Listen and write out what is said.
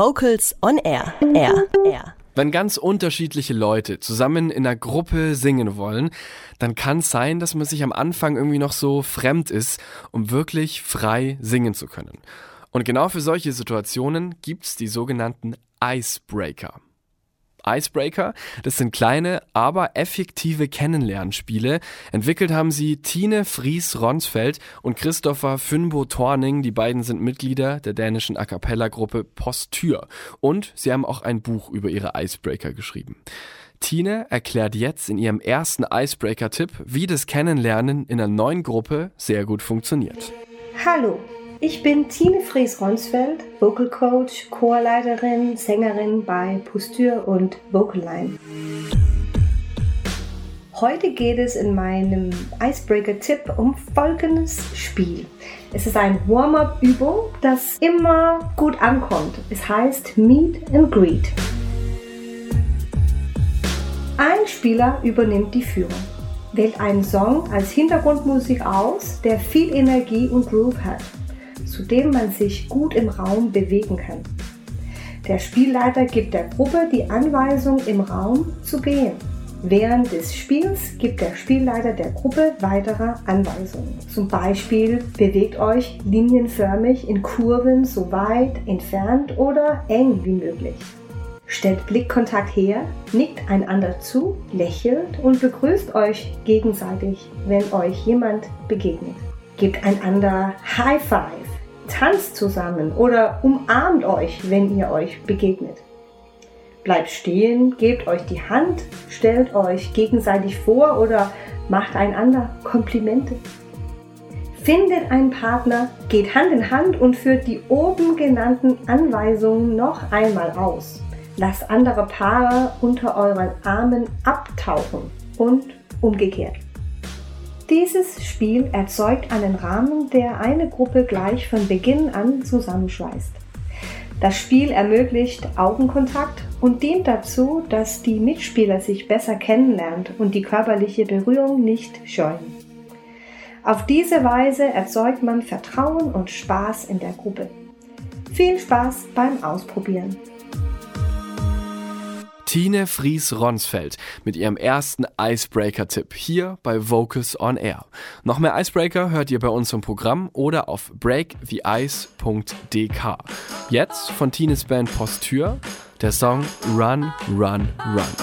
Vocals on Air. Air. Air. Wenn ganz unterschiedliche Leute zusammen in einer Gruppe singen wollen, dann kann es sein, dass man sich am Anfang irgendwie noch so fremd ist, um wirklich frei singen zu können. Und genau für solche Situationen gibt's die sogenannten Icebreaker. Icebreaker. Das sind kleine, aber effektive Kennenlernspiele. Entwickelt haben sie Tine Fries-Ronsfeld und Christopher Fynbo Torning. Die beiden sind Mitglieder der dänischen A Cappella-Gruppe Postür. Und sie haben auch ein Buch über ihre Icebreaker geschrieben. Tine erklärt jetzt in ihrem ersten Icebreaker-Tipp, wie das Kennenlernen in einer neuen Gruppe sehr gut funktioniert. Hallo, ich bin Tine Fries-Ronsfeld, Vocal Coach, Chorleiterin, Sängerin bei Postür und Vocaline. Heute geht es in meinem Icebreaker-Tipp um folgendes Spiel. Es ist eine Warm-up-Übung, das immer gut ankommt. Es heißt Meet and Greet. Ein Spieler übernimmt die Führung, wählt einen Song als Hintergrundmusik aus, der viel Energie und Groove hat zu dem man sich gut im Raum bewegen kann. Der Spielleiter gibt der Gruppe die Anweisung, im Raum zu gehen. Während des Spiels gibt der Spielleiter der Gruppe weitere Anweisungen. Zum Beispiel bewegt euch linienförmig in Kurven so weit entfernt oder eng wie möglich. Stellt Blickkontakt her, nickt einander zu, lächelt und begrüßt euch gegenseitig, wenn euch jemand begegnet. Gebt einander High Five tanzt zusammen oder umarmt euch, wenn ihr euch begegnet. Bleibt stehen, gebt euch die Hand, stellt euch gegenseitig vor oder macht einander Komplimente. Findet einen Partner, geht Hand in Hand und führt die oben genannten Anweisungen noch einmal aus. Lasst andere Paare unter euren Armen abtauchen und umgekehrt. Dieses Spiel erzeugt einen Rahmen, der eine Gruppe gleich von Beginn an zusammenschweißt. Das Spiel ermöglicht Augenkontakt und dient dazu, dass die Mitspieler sich besser kennenlernt und die körperliche Berührung nicht scheuen. Auf diese Weise erzeugt man Vertrauen und Spaß in der Gruppe. Viel Spaß beim Ausprobieren! Tine Fries-Ronsfeld mit ihrem ersten Icebreaker-Tipp hier bei Vocus on Air. Noch mehr Icebreaker hört ihr bei uns im Programm oder auf breaktheice.dk. Jetzt von Tines Band Postür der Song Run, Run, Run.